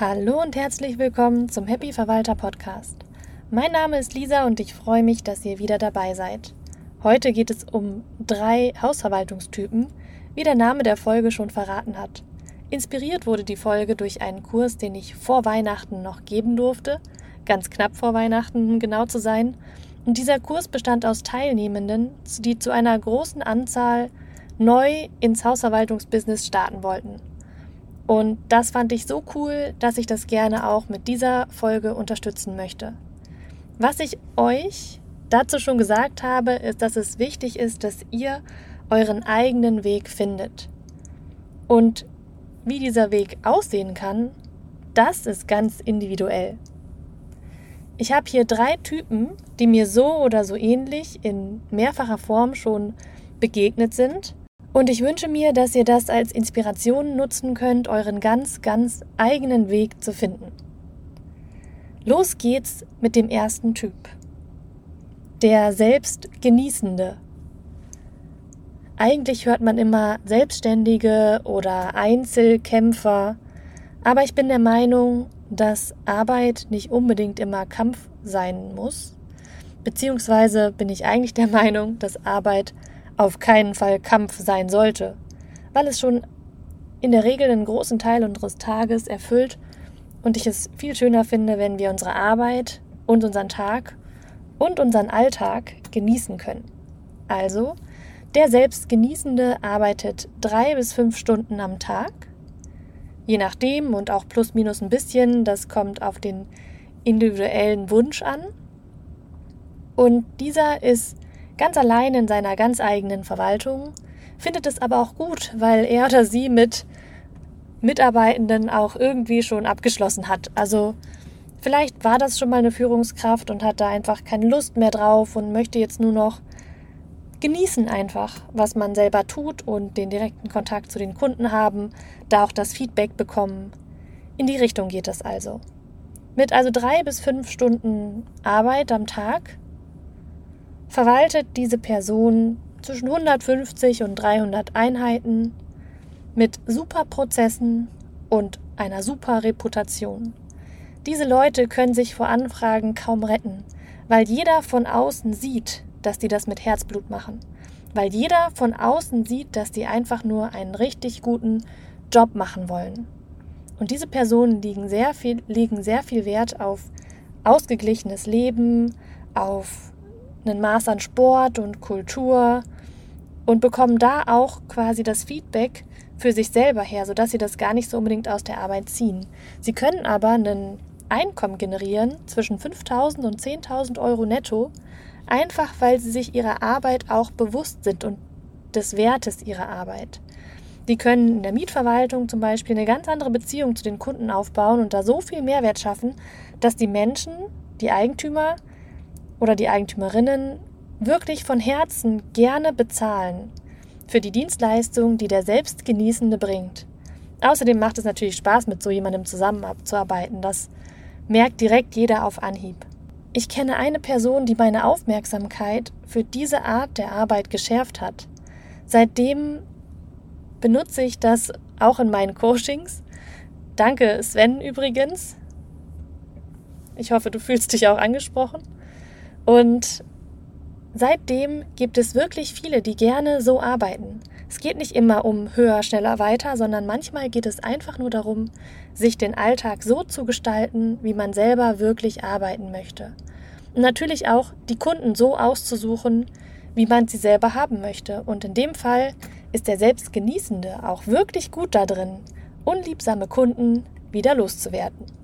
Hallo und herzlich willkommen zum Happy Verwalter Podcast. Mein Name ist Lisa und ich freue mich, dass ihr wieder dabei seid. Heute geht es um drei Hausverwaltungstypen, wie der Name der Folge schon verraten hat. Inspiriert wurde die Folge durch einen Kurs, den ich vor Weihnachten noch geben durfte, ganz knapp vor Weihnachten, um genau zu sein. Und dieser Kurs bestand aus Teilnehmenden, die zu einer großen Anzahl neu ins Hausverwaltungsbusiness starten wollten. Und das fand ich so cool, dass ich das gerne auch mit dieser Folge unterstützen möchte. Was ich euch dazu schon gesagt habe, ist, dass es wichtig ist, dass ihr euren eigenen Weg findet. Und wie dieser Weg aussehen kann, das ist ganz individuell. Ich habe hier drei Typen, die mir so oder so ähnlich in mehrfacher Form schon begegnet sind und ich wünsche mir, dass ihr das als Inspiration nutzen könnt, euren ganz, ganz eigenen Weg zu finden. Los geht's mit dem ersten Typ. Der Selbstgenießende. Eigentlich hört man immer Selbstständige oder Einzelkämpfer, aber ich bin der Meinung, dass Arbeit nicht unbedingt immer Kampf sein muss. Beziehungsweise bin ich eigentlich der Meinung, dass Arbeit auf keinen Fall Kampf sein sollte, weil es schon in der Regel einen großen Teil unseres Tages erfüllt und ich es viel schöner finde, wenn wir unsere Arbeit und unseren Tag und unseren Alltag genießen können. Also, der Selbstgenießende arbeitet drei bis fünf Stunden am Tag, je nachdem und auch plus minus ein bisschen, das kommt auf den individuellen Wunsch an. Und dieser ist ganz allein in seiner ganz eigenen Verwaltung, findet es aber auch gut, weil er oder sie mit Mitarbeitenden auch irgendwie schon abgeschlossen hat. Also vielleicht war das schon mal eine Führungskraft und hat da einfach keine Lust mehr drauf und möchte jetzt nur noch genießen einfach, was man selber tut und den direkten Kontakt zu den Kunden haben, da auch das Feedback bekommen. In die Richtung geht es also. Mit also drei bis fünf Stunden Arbeit am Tag verwaltet diese Person zwischen 150 und 300 Einheiten mit super Prozessen und einer super Reputation. Diese Leute können sich vor Anfragen kaum retten, weil jeder von außen sieht, dass die das mit Herzblut machen, weil jeder von außen sieht, dass die einfach nur einen richtig guten Job machen wollen. Und diese Personen legen sehr viel, legen sehr viel Wert auf ausgeglichenes Leben, auf ein Maß an Sport und Kultur und bekommen da auch quasi das Feedback für sich selber her, sodass sie das gar nicht so unbedingt aus der Arbeit ziehen. Sie können aber ein Einkommen generieren zwischen 5.000 und 10.000 Euro netto, einfach weil sie sich ihrer Arbeit auch bewusst sind und des Wertes ihrer Arbeit. Die können in der Mietverwaltung zum Beispiel eine ganz andere Beziehung zu den Kunden aufbauen und da so viel Mehrwert schaffen, dass die Menschen, die Eigentümer, oder die Eigentümerinnen wirklich von Herzen gerne bezahlen für die Dienstleistung, die der Selbstgenießende bringt. Außerdem macht es natürlich Spaß, mit so jemandem zusammenzuarbeiten. Das merkt direkt jeder auf Anhieb. Ich kenne eine Person, die meine Aufmerksamkeit für diese Art der Arbeit geschärft hat. Seitdem benutze ich das auch in meinen Coachings. Danke, Sven übrigens. Ich hoffe, du fühlst dich auch angesprochen. Und seitdem gibt es wirklich viele, die gerne so arbeiten. Es geht nicht immer um höher, schneller, weiter, sondern manchmal geht es einfach nur darum, sich den Alltag so zu gestalten, wie man selber wirklich arbeiten möchte. Und natürlich auch die Kunden so auszusuchen, wie man sie selber haben möchte. Und in dem Fall ist der Selbstgenießende auch wirklich gut da drin, unliebsame Kunden wieder loszuwerden.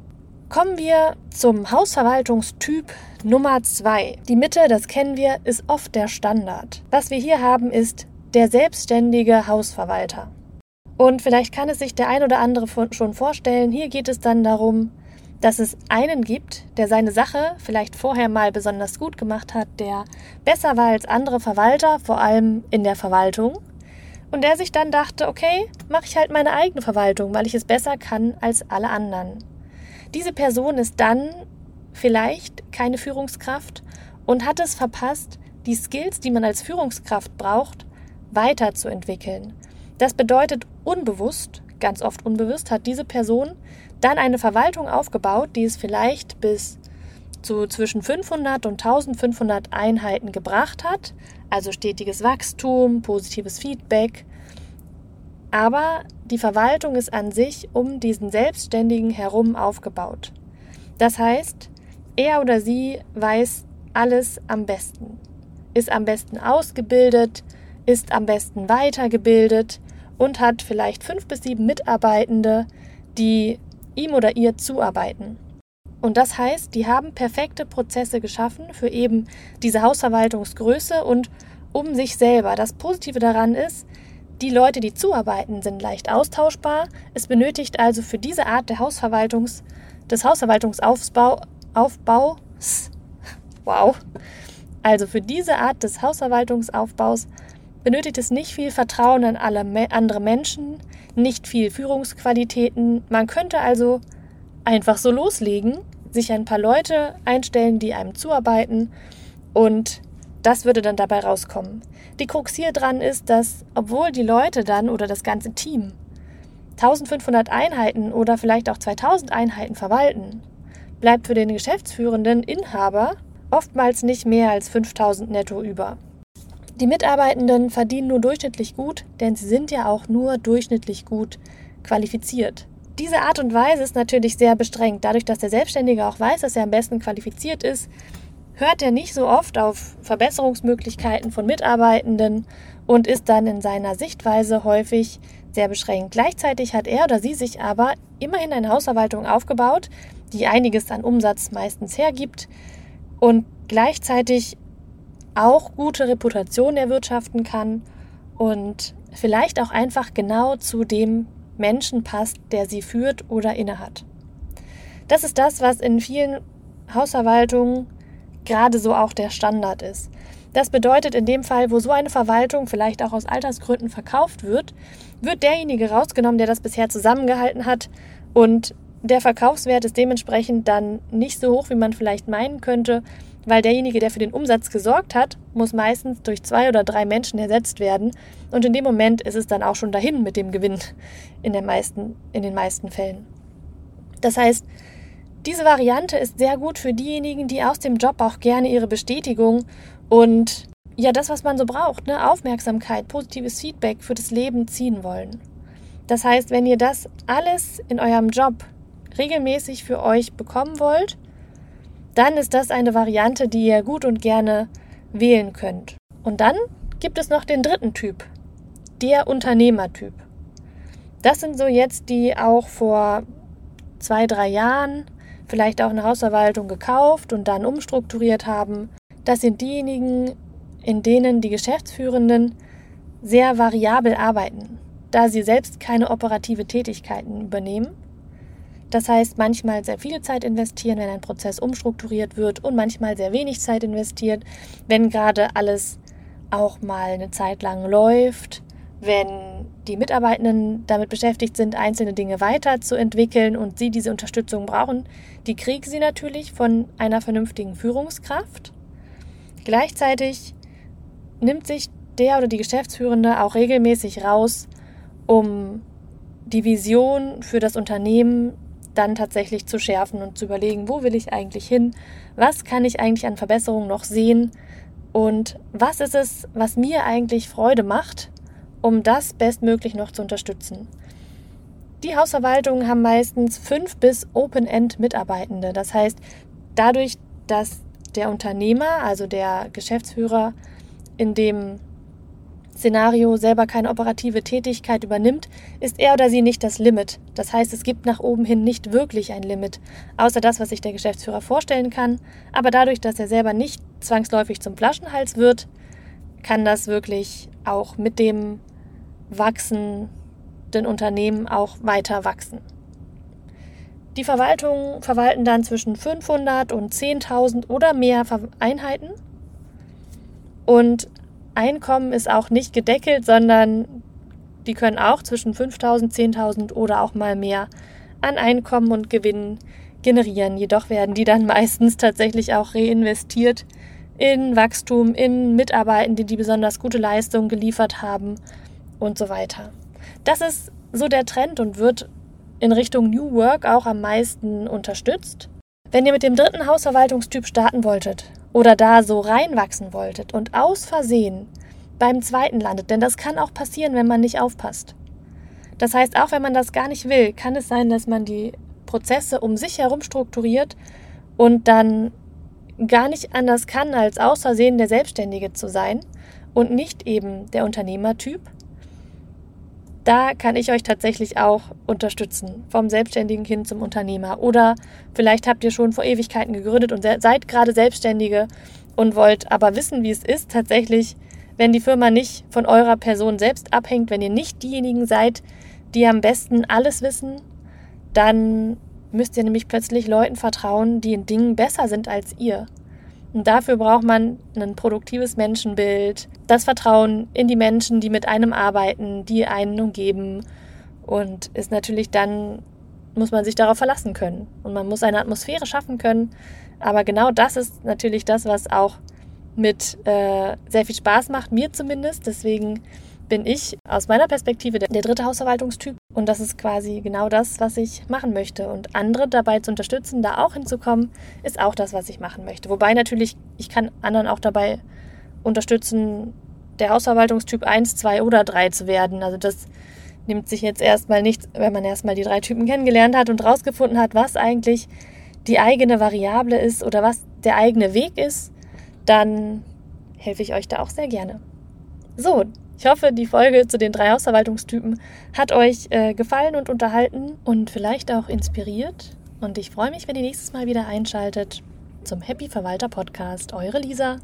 Kommen wir zum Hausverwaltungstyp Nummer 2. Die Mitte, das kennen wir, ist oft der Standard. Was wir hier haben, ist der selbstständige Hausverwalter. Und vielleicht kann es sich der ein oder andere schon vorstellen, hier geht es dann darum, dass es einen gibt, der seine Sache vielleicht vorher mal besonders gut gemacht hat, der besser war als andere Verwalter, vor allem in der Verwaltung, und der sich dann dachte, okay, mache ich halt meine eigene Verwaltung, weil ich es besser kann als alle anderen. Diese Person ist dann vielleicht keine Führungskraft und hat es verpasst, die Skills, die man als Führungskraft braucht, weiterzuentwickeln. Das bedeutet unbewusst, ganz oft unbewusst, hat diese Person dann eine Verwaltung aufgebaut, die es vielleicht bis zu zwischen 500 und 1500 Einheiten gebracht hat, also stetiges Wachstum, positives Feedback. Aber die Verwaltung ist an sich um diesen Selbstständigen herum aufgebaut. Das heißt, er oder sie weiß alles am besten, ist am besten ausgebildet, ist am besten weitergebildet und hat vielleicht fünf bis sieben Mitarbeitende, die ihm oder ihr zuarbeiten. Und das heißt, die haben perfekte Prozesse geschaffen für eben diese Hausverwaltungsgröße und um sich selber. Das Positive daran ist, die Leute, die zuarbeiten, sind leicht austauschbar. Es benötigt also für diese Art der Hausverwaltungs, des Hausverwaltungsaufbaus, wow, also für diese Art des Hausverwaltungsaufbaus benötigt es nicht viel Vertrauen an alle andere Menschen, nicht viel Führungsqualitäten. Man könnte also einfach so loslegen, sich ein paar Leute einstellen, die einem zuarbeiten und das würde dann dabei rauskommen. Die Krux hier dran ist, dass obwohl die Leute dann oder das ganze Team 1500 Einheiten oder vielleicht auch 2000 Einheiten verwalten, bleibt für den geschäftsführenden Inhaber oftmals nicht mehr als 5000 netto über. Die Mitarbeitenden verdienen nur durchschnittlich gut, denn sie sind ja auch nur durchschnittlich gut qualifiziert. Diese Art und Weise ist natürlich sehr bestrengt. Dadurch, dass der Selbstständige auch weiß, dass er am besten qualifiziert ist, hört er nicht so oft auf Verbesserungsmöglichkeiten von Mitarbeitenden und ist dann in seiner Sichtweise häufig sehr beschränkt. Gleichzeitig hat er oder sie sich aber immerhin eine Hausverwaltung aufgebaut, die einiges an Umsatz meistens hergibt und gleichzeitig auch gute Reputation erwirtschaften kann und vielleicht auch einfach genau zu dem Menschen passt, der sie führt oder innehat. Das ist das, was in vielen Hausverwaltungen gerade so auch der Standard ist. Das bedeutet, in dem Fall, wo so eine Verwaltung vielleicht auch aus Altersgründen verkauft wird, wird derjenige rausgenommen, der das bisher zusammengehalten hat und der Verkaufswert ist dementsprechend dann nicht so hoch, wie man vielleicht meinen könnte, weil derjenige, der für den Umsatz gesorgt hat, muss meistens durch zwei oder drei Menschen ersetzt werden und in dem Moment ist es dann auch schon dahin mit dem Gewinn in, meisten, in den meisten Fällen. Das heißt, diese Variante ist sehr gut für diejenigen, die aus dem Job auch gerne ihre Bestätigung und ja, das, was man so braucht, ne, Aufmerksamkeit, positives Feedback für das Leben ziehen wollen. Das heißt, wenn ihr das alles in eurem Job regelmäßig für euch bekommen wollt, dann ist das eine Variante, die ihr gut und gerne wählen könnt. Und dann gibt es noch den dritten Typ, der Unternehmertyp. Das sind so jetzt die auch vor zwei, drei Jahren vielleicht auch eine Hausverwaltung gekauft und dann umstrukturiert haben. Das sind diejenigen, in denen die Geschäftsführenden sehr variabel arbeiten, da sie selbst keine operative Tätigkeiten übernehmen das heißt, manchmal sehr viel Zeit investieren, wenn ein Prozess umstrukturiert wird und manchmal sehr wenig Zeit investiert, wenn gerade alles auch mal eine Zeit lang läuft, wenn die Mitarbeitenden damit beschäftigt sind, einzelne Dinge weiterzuentwickeln und sie diese Unterstützung brauchen, die kriegen sie natürlich von einer vernünftigen Führungskraft. Gleichzeitig nimmt sich der oder die Geschäftsführende auch regelmäßig raus, um die Vision für das Unternehmen dann tatsächlich zu schärfen und zu überlegen, wo will ich eigentlich hin, was kann ich eigentlich an Verbesserungen noch sehen? Und was ist es, was mir eigentlich Freude macht, um das bestmöglich noch zu unterstützen. Die Hausverwaltungen haben meistens fünf bis Open-End-Mitarbeitende. Das heißt, dadurch, dass der Unternehmer, also der Geschäftsführer, in dem Szenario selber keine operative Tätigkeit übernimmt, ist er oder sie nicht das Limit. Das heißt, es gibt nach oben hin nicht wirklich ein Limit, außer das, was sich der Geschäftsführer vorstellen kann. Aber dadurch, dass er selber nicht zwangsläufig zum Flaschenhals wird, kann das wirklich auch mit dem wachsenden Unternehmen auch weiter wachsen. Die Verwaltungen verwalten dann zwischen 500 und 10.000 oder mehr Einheiten und Einkommen ist auch nicht gedeckelt, sondern die können auch zwischen 5000, 10.000 oder auch mal mehr an Einkommen und Gewinnen generieren. Jedoch werden die dann meistens tatsächlich auch reinvestiert in Wachstum, in Mitarbeitende, die besonders gute Leistungen geliefert haben und so weiter. Das ist so der Trend und wird in Richtung New Work auch am meisten unterstützt. Wenn ihr mit dem dritten Hausverwaltungstyp starten wolltet oder da so reinwachsen wolltet und aus Versehen beim zweiten landet, denn das kann auch passieren, wenn man nicht aufpasst. Das heißt, auch wenn man das gar nicht will, kann es sein, dass man die Prozesse um sich herum strukturiert und dann gar nicht anders kann, als aus Versehen der Selbstständige zu sein und nicht eben der Unternehmertyp. Da kann ich euch tatsächlich auch unterstützen, vom Selbstständigen hin zum Unternehmer. Oder vielleicht habt ihr schon vor Ewigkeiten gegründet und seid gerade Selbstständige und wollt aber wissen, wie es ist, tatsächlich, wenn die Firma nicht von eurer Person selbst abhängt, wenn ihr nicht diejenigen seid, die am besten alles wissen, dann müsst ihr nämlich plötzlich Leuten vertrauen, die in Dingen besser sind als ihr. Und dafür braucht man ein produktives Menschenbild, das Vertrauen in die Menschen, die mit einem arbeiten, die einen umgeben. Und ist natürlich dann, muss man sich darauf verlassen können. Und man muss eine Atmosphäre schaffen können. Aber genau das ist natürlich das, was auch mit äh, sehr viel Spaß macht, mir zumindest. Deswegen bin ich aus meiner Perspektive der, dritte Hausverwaltungstyp und das ist quasi genau das, was ich machen möchte. Und andere dabei zu unterstützen, da auch hinzukommen, ist auch das, was ich machen möchte. Wobei natürlich, ich kann anderen auch dabei unterstützen, der Hausverwaltungstyp 1, 2 oder 3 zu werden. Also das nimmt sich jetzt erstmal nichts, wenn man erstmal die drei Typen kennengelernt hat und rausgefunden hat, was eigentlich die eigene Variable ist oder was der eigene Weg ist, dann helfe ich euch da auch sehr gerne. So, ich hoffe, die Folge zu den drei Hausverwaltungstypen hat euch äh, gefallen und unterhalten und vielleicht auch inspiriert. Und ich freue mich, wenn ihr nächstes Mal wieder einschaltet zum Happy Verwalter Podcast. Eure Lisa.